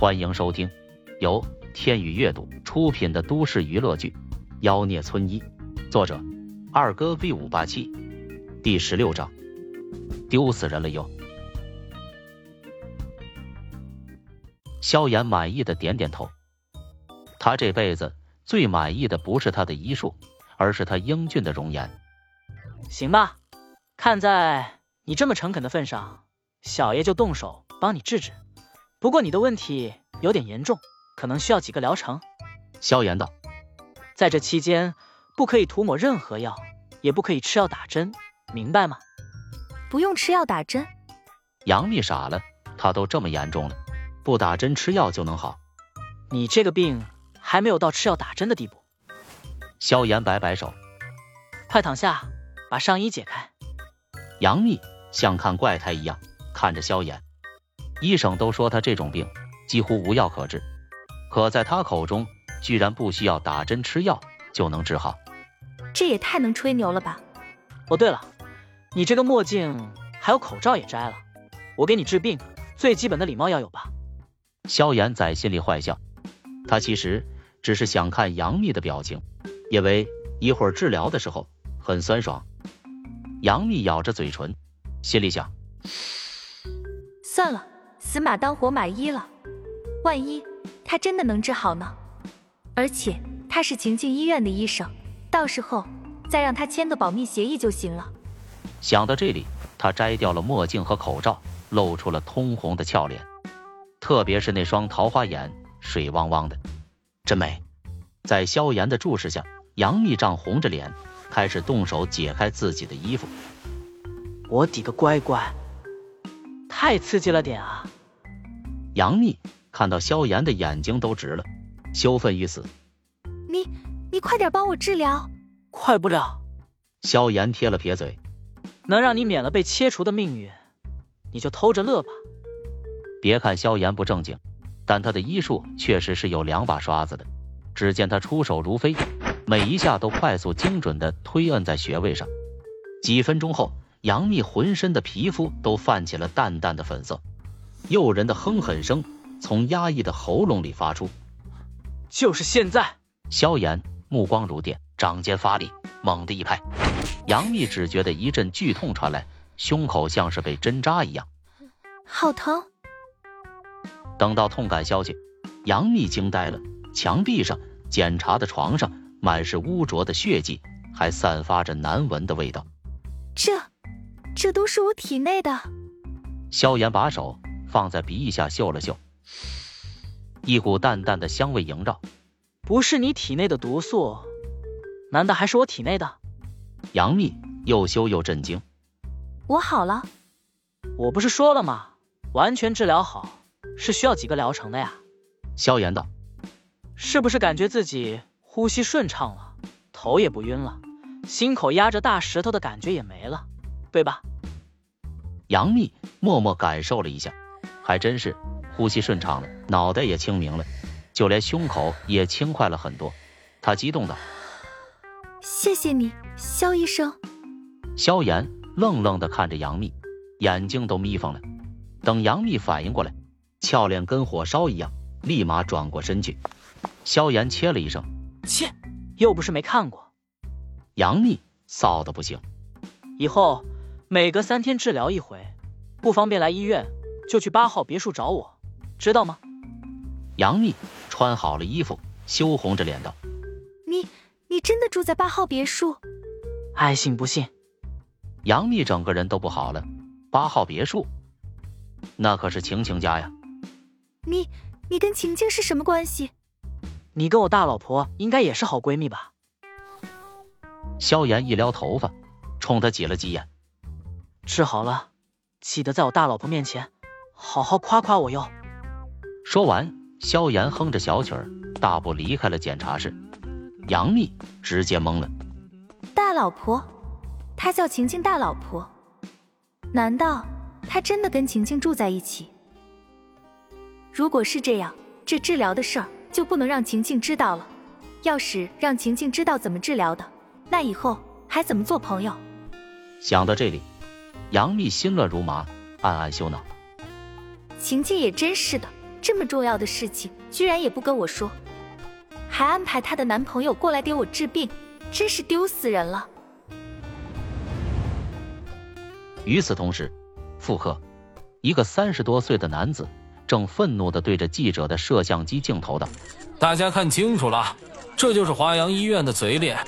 欢迎收听由天宇阅读出品的都市娱乐剧《妖孽村医》，作者二哥 V 五八七，第十六章，丢死人了又。萧炎满意的点点头，他这辈子最满意的不是他的医术，而是他英俊的容颜。行吧，看在你这么诚恳的份上，小爷就动手帮你治治。不过你的问题有点严重，可能需要几个疗程。萧炎道，在这期间不可以涂抹任何药，也不可以吃药打针，明白吗？不用吃药打针。杨幂傻了，她都这么严重了，不打针吃药就能好？你这个病还没有到吃药打针的地步。萧炎摆摆手，快躺下，把上衣解开。杨幂像看怪胎一样看着萧炎。医生都说他这种病几乎无药可治，可在他口中居然不需要打针吃药就能治好，这也太能吹牛了吧！哦，对了，你这个墨镜还有口罩也摘了，我给你治病，最基本的礼貌要有吧？萧炎在心里坏笑，他其实只是想看杨幂的表情，因为一会儿治疗的时候很酸爽。杨幂咬着嘴唇，心里想：算了。死马当活马医了，万一他真的能治好呢？而且他是晴境医院的医生，到时候再让他签个保密协议就行了。想到这里，他摘掉了墨镜和口罩，露出了通红的俏脸，特别是那双桃花眼，水汪汪的，真美。在萧炎的注视下，杨幂涨红着脸，开始动手解开自己的衣服。我滴个乖乖！太刺激了点啊！杨幂看到萧炎的眼睛都直了，羞愤欲死。你你快点帮我治疗！快不了。萧炎撇了撇嘴，能让你免了被切除的命运，你就偷着乐吧。别看萧炎不正经，但他的医术确实是有两把刷子的。只见他出手如飞，每一下都快速精准的推摁在穴位上。几分钟后。杨幂浑身的皮肤都泛起了淡淡的粉色，诱人的哼哼声从压抑的喉咙里发出。就是现在！萧炎目光如电，掌尖发力，猛地一拍。杨幂只觉得一阵剧痛传来，胸口像是被针扎一样，好疼。等到痛感消去，杨幂惊呆了。墙壁上、检查的床上满是污浊的血迹，还散发着难闻的味道。这。这都是我体内的。萧炎把手放在鼻翼下嗅了嗅，一股淡淡的香味萦绕。不是你体内的毒素，难道还是我体内的？杨幂又羞又震惊。我好了。我不是说了吗？完全治疗好是需要几个疗程的呀。萧炎道。是不是感觉自己呼吸顺畅了，头也不晕了，心口压着大石头的感觉也没了？对吧？杨幂默默感受了一下，还真是呼吸顺畅了，脑袋也清明了，就连胸口也轻快了很多。他激动道：“谢谢你，肖医生。”萧炎愣愣的看着杨幂，眼睛都眯缝了。等杨幂反应过来，俏脸跟火烧一样，立马转过身去。萧炎切了一声：“切，又不是没看过。”杨幂臊的不行，以后。每隔三天治疗一回，不方便来医院就去八号别墅找我，知道吗？杨幂穿好了衣服，羞红着脸道：“你你真的住在八号别墅？爱信不信。”杨幂整个人都不好了。八号别墅，那可是晴晴家呀。你你跟晴晴是什么关系？你跟我大老婆应该也是好闺蜜吧？萧炎一撩头发，冲她挤了挤眼。治好了，记得在我大老婆面前好好夸夸我哟。说完，萧炎哼着小曲儿，大步离开了检查室。杨幂直接懵了。大老婆？他叫晴晴大老婆？难道他真的跟晴晴住在一起？如果是这样，这治疗的事儿就不能让晴晴知道了。要是让晴晴知道怎么治疗的，那以后还怎么做朋友？想到这里。杨幂心乱如麻，暗暗羞恼。晴晴也真是的，这么重要的事情居然也不跟我说，还安排她的男朋友过来给我治病，真是丢死人了。与此同时，妇科一个三十多岁的男子正愤怒地对着记者的摄像机镜头道：“大家看清楚了，这就是华阳医院的嘴脸。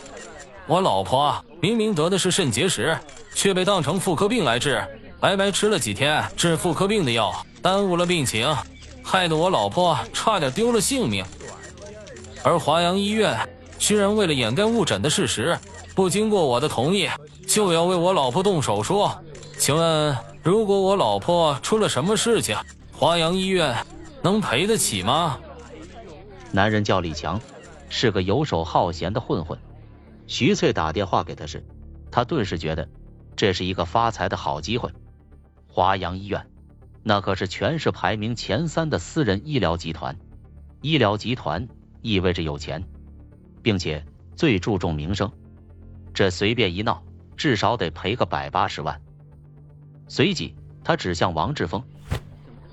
我老婆明明得的是肾结石，却被当成妇科病来治，白白吃了几天治妇科病的药，耽误了病情，害得我老婆差点丢了性命。而华阳医院居然为了掩盖误诊的事实，不经过我的同意，就要为我老婆动手术。请问，如果我老婆出了什么事情，华阳医院能赔得起吗？男人叫李强，是个游手好闲的混混。徐翠打电话给他时，他顿时觉得这是一个发财的好机会。华阳医院，那可是全市排名前三的私人医疗集团。医疗集团意味着有钱，并且最注重名声。这随便一闹，至少得赔个百八十万。随即，他指向王志峰：“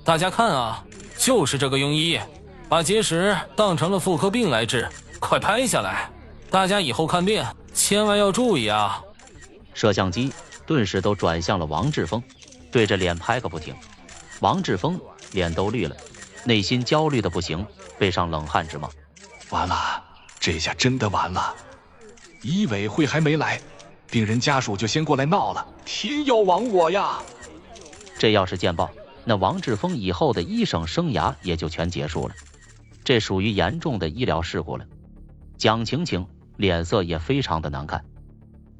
大家看啊，就是这个庸医，把结石当成了妇科病来治，快拍下来！大家以后看病千万要注意啊！”摄像机顿时都转向了王志峰，对着脸拍个不停。王志峰脸都绿了，内心焦虑的不行，背上冷汗直冒。完了，这下真的完了！医委会还没来。病人家属就先过来闹了，天要亡我呀！这要是见报，那王志峰以后的医生生涯也就全结束了。这属于严重的医疗事故了。蒋晴晴脸色也非常的难看，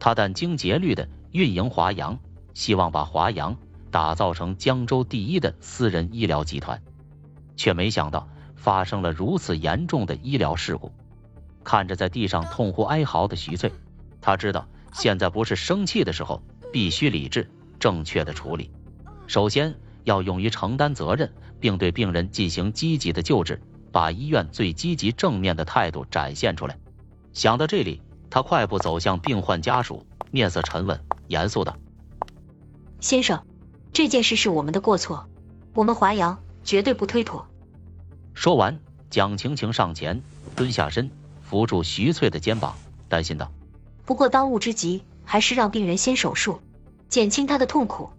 她殚精竭虑的运营华阳，希望把华阳打造成江州第一的私人医疗集团，却没想到发生了如此严重的医疗事故。看着在地上痛哭哀嚎的徐翠，他知道。现在不是生气的时候，必须理智、正确的处理。首先要勇于承担责任，并对病人进行积极的救治，把医院最积极正面的态度展现出来。想到这里，他快步走向病患家属，面色沉稳、严肃道：“先生，这件事是我们的过错，我们华阳绝对不推脱。”说完，蒋晴晴上前蹲下身，扶住徐翠的肩膀，担心道。不过当务之急还是让病人先手术，减轻他的痛苦。